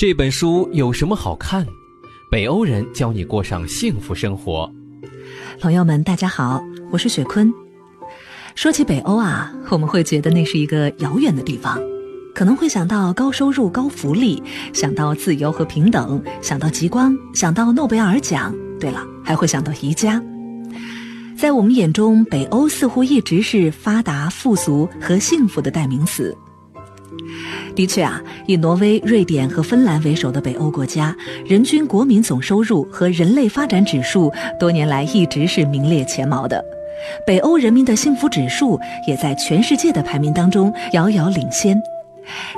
这本书有什么好看？北欧人教你过上幸福生活。朋友们，大家好，我是雪坤。说起北欧啊，我们会觉得那是一个遥远的地方，可能会想到高收入、高福利，想到自由和平等，想到极光，想到诺贝尔奖。对了，还会想到宜家。在我们眼中，北欧似乎一直是发达、富足和幸福的代名词。的确啊，以挪威、瑞典和芬兰为首的北欧国家，人均国民总收入和人类发展指数多年来一直是名列前茅的。北欧人民的幸福指数也在全世界的排名当中遥遥领先。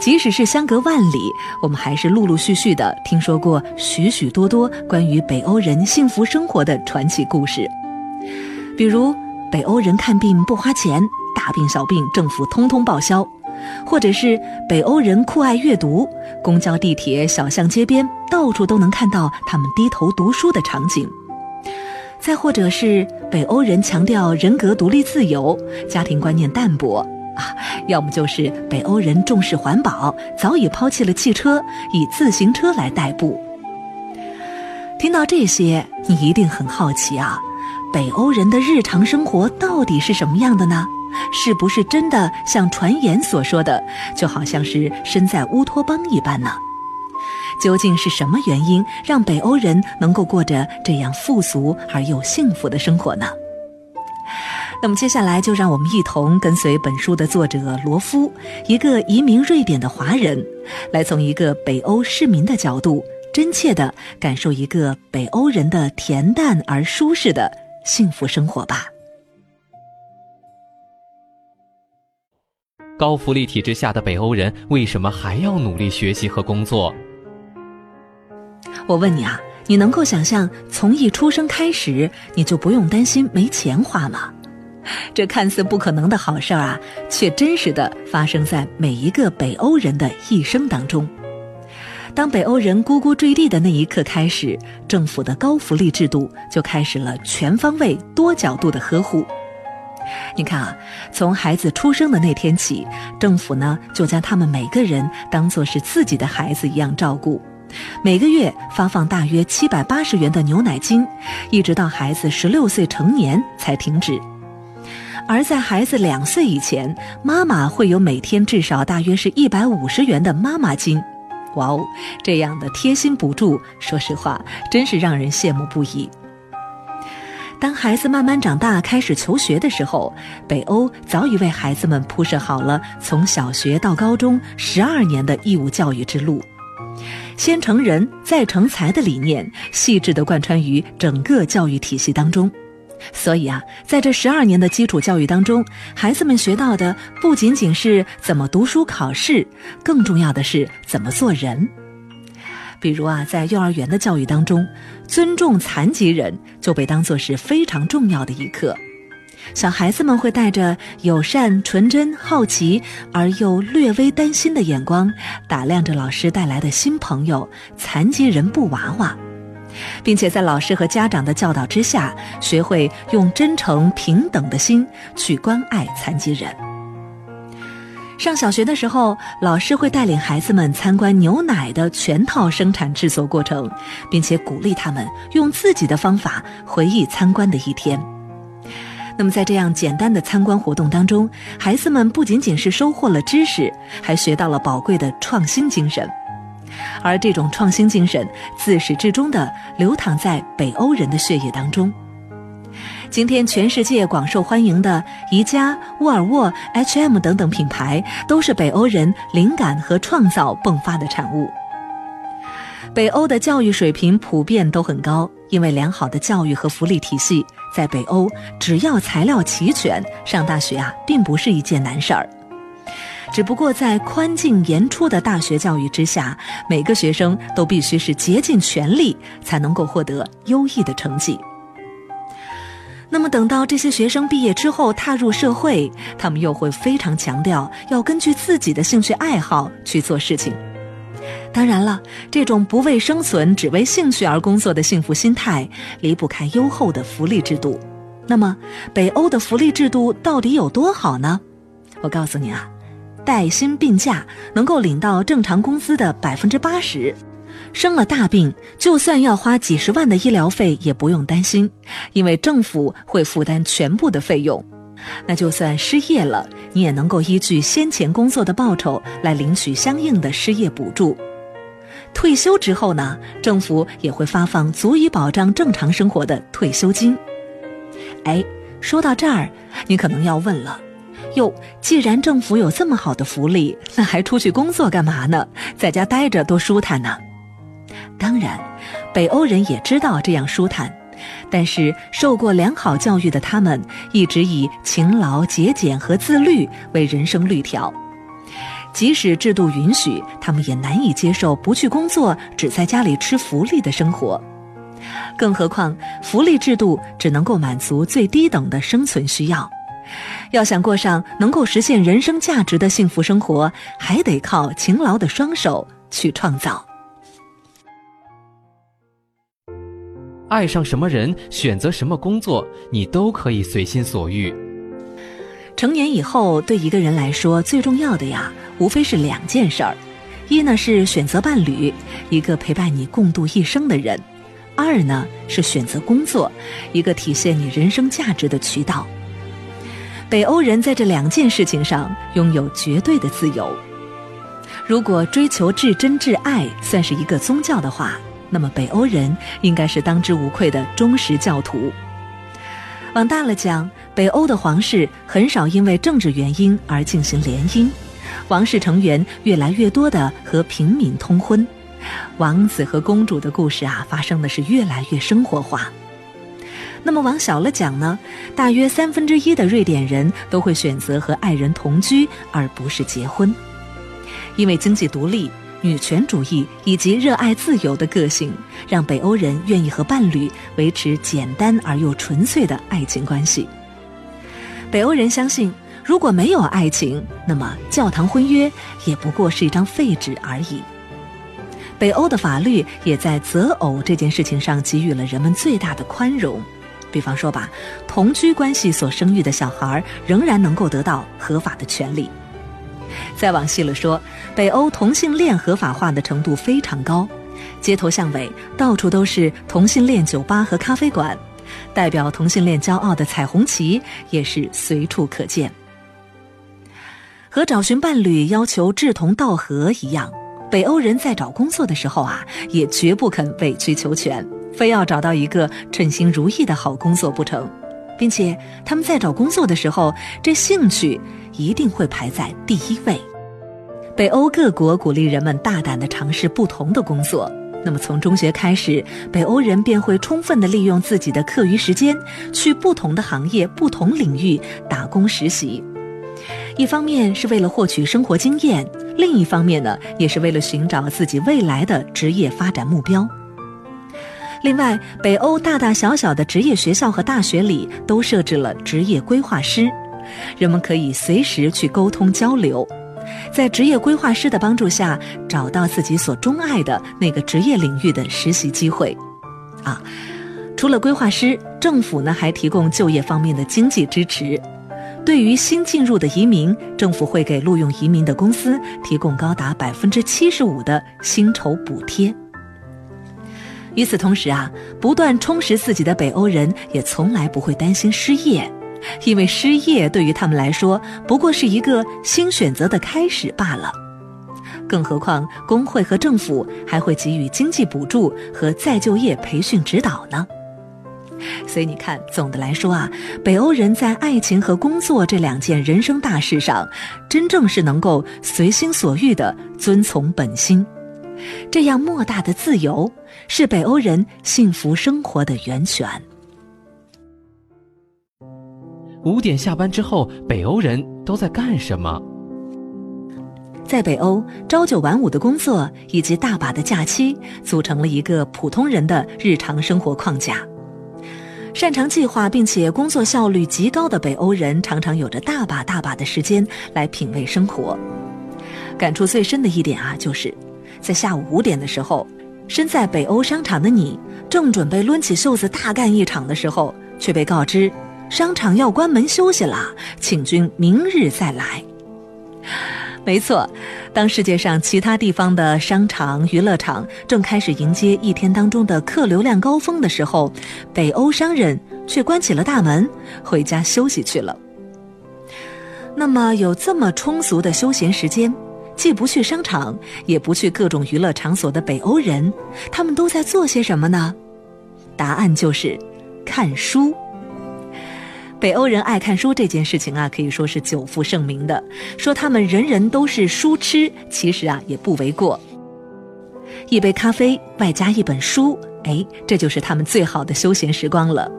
即使是相隔万里，我们还是陆陆续续的听说过许许多多关于北欧人幸福生活的传奇故事。比如，北欧人看病不花钱，大病小病政府通通报销；或者是北欧人酷爱阅读，公交、地铁、小巷街边到处都能看到他们低头读书的场景；再或者是北欧人强调人格独立自由，家庭观念淡薄啊；要么就是北欧人重视环保，早已抛弃了汽车，以自行车来代步。听到这些，你一定很好奇啊。北欧人的日常生活到底是什么样的呢？是不是真的像传言所说的，就好像是身在乌托邦一般呢？究竟是什么原因让北欧人能够过着这样富足而又幸福的生活呢？那么接下来就让我们一同跟随本书的作者罗夫，一个移民瑞典的华人，来从一个北欧市民的角度，真切地感受一个北欧人的恬淡而舒适的。幸福生活吧。高福利体制下的北欧人为什么还要努力学习和工作？我问你啊，你能够想象从一出生开始你就不用担心没钱花吗？这看似不可能的好事儿啊，却真实的发生在每一个北欧人的一生当中。当北欧人呱呱坠地的那一刻开始，政府的高福利制度就开始了全方位、多角度的呵护。你看啊，从孩子出生的那天起，政府呢就将他们每个人当做是自己的孩子一样照顾，每个月发放大约七百八十元的牛奶金，一直到孩子十六岁成年才停止。而在孩子两岁以前，妈妈会有每天至少大约是一百五十元的妈妈金。哇哦，这样的贴心补助，说实话，真是让人羡慕不已。当孩子慢慢长大，开始求学的时候，北欧早已为孩子们铺设好了从小学到高中十二年的义务教育之路，先成人再成才的理念，细致地贯穿于整个教育体系当中。所以啊，在这十二年的基础教育当中，孩子们学到的不仅仅是怎么读书考试，更重要的是怎么做人。比如啊，在幼儿园的教育当中，尊重残疾人就被当作是非常重要的一课。小孩子们会带着友善、纯真、好奇而又略微担心的眼光，打量着老师带来的新朋友——残疾人布娃娃。并且在老师和家长的教导之下，学会用真诚平等的心去关爱残疾人。上小学的时候，老师会带领孩子们参观牛奶的全套生产制作过程，并且鼓励他们用自己的方法回忆参观的一天。那么，在这样简单的参观活动当中，孩子们不仅仅是收获了知识，还学到了宝贵的创新精神。而这种创新精神自始至终地流淌在北欧人的血液当中。今天，全世界广受欢迎的宜家、沃尔沃、H&M 等等品牌，都是北欧人灵感和创造迸发的产物。北欧的教育水平普遍都很高，因为良好的教育和福利体系，在北欧只要材料齐全，上大学啊，并不是一件难事儿。只不过在宽进严出的大学教育之下，每个学生都必须是竭尽全力才能够获得优异的成绩。那么等到这些学生毕业之后踏入社会，他们又会非常强调要根据自己的兴趣爱好去做事情。当然了，这种不为生存只为兴趣而工作的幸福心态，离不开优厚的福利制度。那么，北欧的福利制度到底有多好呢？我告诉你啊。带薪病假能够领到正常工资的百分之八十，生了大病，就算要花几十万的医疗费，也不用担心，因为政府会负担全部的费用。那就算失业了，你也能够依据先前工作的报酬来领取相应的失业补助。退休之后呢，政府也会发放足以保障正常生活的退休金。哎，说到这儿，你可能要问了：哟，既然政府有这么好的福利，那还出去工作干嘛呢？在家待着多舒坦呢？当然，北欧人也知道这样舒坦。但是受过良好教育的他们，一直以勤劳、节俭和自律为人生律条。即使制度允许，他们也难以接受不去工作、只在家里吃福利的生活。更何况，福利制度只能够满足最低等的生存需要。要想过上能够实现人生价值的幸福生活，还得靠勤劳的双手去创造。爱上什么人，选择什么工作，你都可以随心所欲。成年以后，对一个人来说，最重要的呀，无非是两件事儿：一呢是选择伴侣，一个陪伴你共度一生的人；二呢是选择工作，一个体现你人生价值的渠道。北欧人在这两件事情上拥有绝对的自由。如果追求至真至爱算是一个宗教的话。那么，北欧人应该是当之无愧的忠实教徒。往大了讲，北欧的皇室很少因为政治原因而进行联姻，王室成员越来越多的和平民通婚，王子和公主的故事啊，发生的是越来越生活化。那么往小了讲呢，大约三分之一的瑞典人都会选择和爱人同居，而不是结婚，因为经济独立。女权主义以及热爱自由的个性，让北欧人愿意和伴侣维持简单而又纯粹的爱情关系。北欧人相信，如果没有爱情，那么教堂婚约也不过是一张废纸而已。北欧的法律也在择偶这件事情上给予了人们最大的宽容。比方说吧，同居关系所生育的小孩仍然能够得到合法的权利。再往细了说，北欧同性恋合法化的程度非常高，街头巷尾到处都是同性恋酒吧和咖啡馆，代表同性恋骄傲的彩虹旗也是随处可见。和找寻伴侣要求志同道合一样，北欧人在找工作的时候啊，也绝不肯委曲求全，非要找到一个称心如意的好工作不成。并且他们在找工作的时候，这兴趣一定会排在第一位。北欧各国鼓励人们大胆地尝试不同的工作。那么从中学开始，北欧人便会充分地利用自己的课余时间，去不同的行业、不同领域打工实习。一方面是为了获取生活经验，另一方面呢，也是为了寻找自己未来的职业发展目标。另外，北欧大大小小的职业学校和大学里都设置了职业规划师，人们可以随时去沟通交流，在职业规划师的帮助下，找到自己所钟爱的那个职业领域的实习机会。啊，除了规划师，政府呢还提供就业方面的经济支持。对于新进入的移民，政府会给录用移民的公司提供高达百分之七十五的薪酬补贴。与此同时啊，不断充实自己的北欧人也从来不会担心失业，因为失业对于他们来说不过是一个新选择的开始罢了。更何况工会和政府还会给予经济补助和再就业培训指导呢。所以你看，总的来说啊，北欧人在爱情和工作这两件人生大事上，真正是能够随心所欲的遵从本心。这样莫大的自由，是北欧人幸福生活的源泉。五点下班之后，北欧人都在干什么？在北欧，朝九晚五的工作以及大把的假期，组成了一个普通人的日常生活框架。擅长计划并且工作效率极高的北欧人，常常有着大把大把的时间来品味生活。感触最深的一点啊，就是。在下午五点的时候，身在北欧商场的你，正准备抡起袖子大干一场的时候，却被告知商场要关门休息了，请君明日再来。没错，当世界上其他地方的商场、娱乐场正开始迎接一天当中的客流量高峰的时候，北欧商人却关起了大门，回家休息去了。那么，有这么充足的休闲时间，既不去商场，也不去各种娱乐场所的北欧人，他们都在做些什么呢？答案就是看书。北欧人爱看书这件事情啊，可以说是久负盛名的。说他们人人都是书痴，其实啊也不为过。一杯咖啡外加一本书，哎，这就是他们最好的休闲时光了。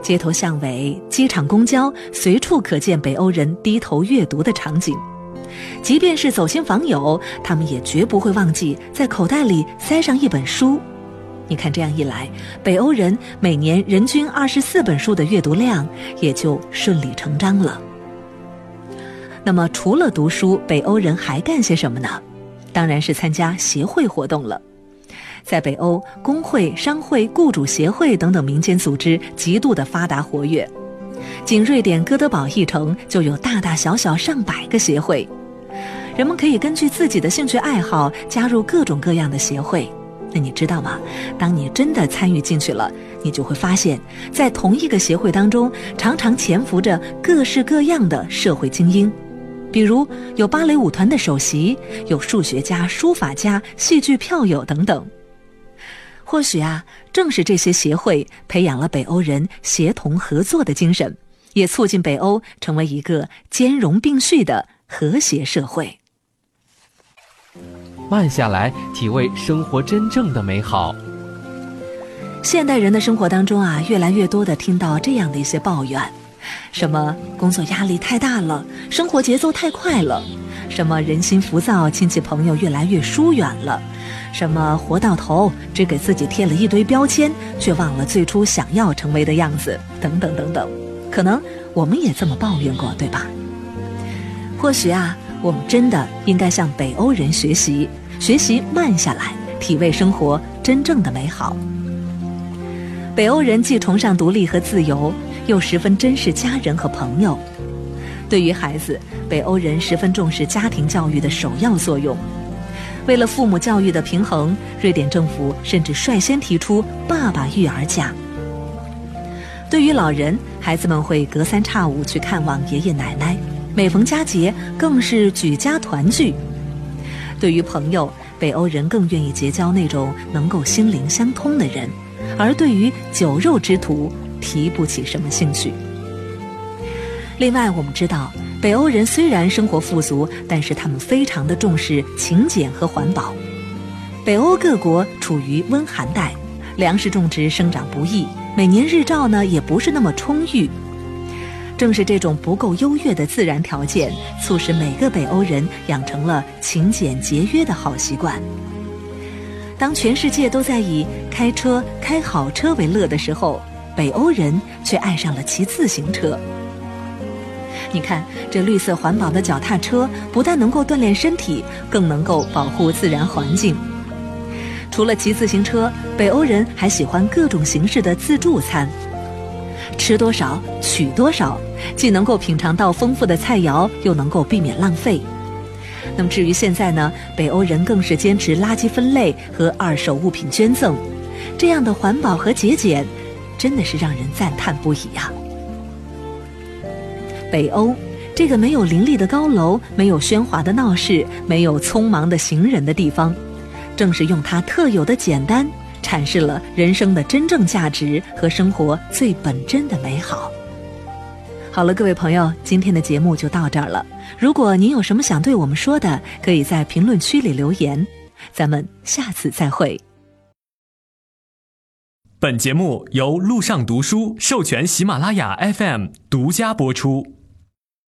街头巷尾、机场公交，随处可见北欧人低头阅读的场景。即便是走亲访友，他们也绝不会忘记在口袋里塞上一本书。你看，这样一来，北欧人每年人均二十四本书的阅读量也就顺理成章了。那么，除了读书，北欧人还干些什么呢？当然是参加协会活动了。在北欧，工会、商会、雇主协会等等民间组织极度的发达活跃。仅瑞典哥德堡一城就有大大小小上百个协会，人们可以根据自己的兴趣爱好加入各种各样的协会。那你知道吗？当你真的参与进去了，你就会发现，在同一个协会当中，常常潜伏着各式各样的社会精英，比如有芭蕾舞团的首席，有数学家、书法家、戏剧票友等等。或许啊，正是这些协会培养了北欧人协同合作的精神，也促进北欧成为一个兼容并蓄的和谐社会。慢下来，体味生活真正的美好。现代人的生活当中啊，越来越多的听到这样的一些抱怨：什么工作压力太大了，生活节奏太快了；什么人心浮躁，亲戚朋友越来越疏远了；什么活到头只给自己贴了一堆标签，却忘了最初想要成为的样子，等等等等。可能我们也这么抱怨过，对吧？或许啊，我们真的应该向北欧人学习。学习慢下来，体味生活真正的美好。北欧人既崇尚独立和自由，又十分珍视家人和朋友。对于孩子，北欧人十分重视家庭教育的首要作用。为了父母教育的平衡，瑞典政府甚至率先提出“爸爸育儿假”。对于老人，孩子们会隔三差五去看望爷爷奶奶，每逢佳节更是举家团聚。对于朋友，北欧人更愿意结交那种能够心灵相通的人，而对于酒肉之徒提不起什么兴趣。另外，我们知道，北欧人虽然生活富足，但是他们非常的重视勤俭和环保。北欧各国处于温寒带，粮食种植生长不易，每年日照呢也不是那么充裕。正是这种不够优越的自然条件，促使每个北欧人养成了勤俭节约的好习惯。当全世界都在以开车、开好车为乐的时候，北欧人却爱上了骑自行车。你看，这绿色环保的脚踏车不但能够锻炼身体，更能够保护自然环境。除了骑自行车，北欧人还喜欢各种形式的自助餐。吃多少取多少，既能够品尝到丰富的菜肴，又能够避免浪费。那么至于现在呢，北欧人更是坚持垃圾分类和二手物品捐赠，这样的环保和节俭，真的是让人赞叹不已呀。北欧这个没有林立的高楼、没有喧哗的闹市、没有匆忙的行人的地方，正是用它特有的简单。阐释了人生的真正价值和生活最本真的美好。好了，各位朋友，今天的节目就到这儿了。如果您有什么想对我们说的，可以在评论区里留言。咱们下次再会。本节目由路上读书授权喜马拉雅 FM 独家播出。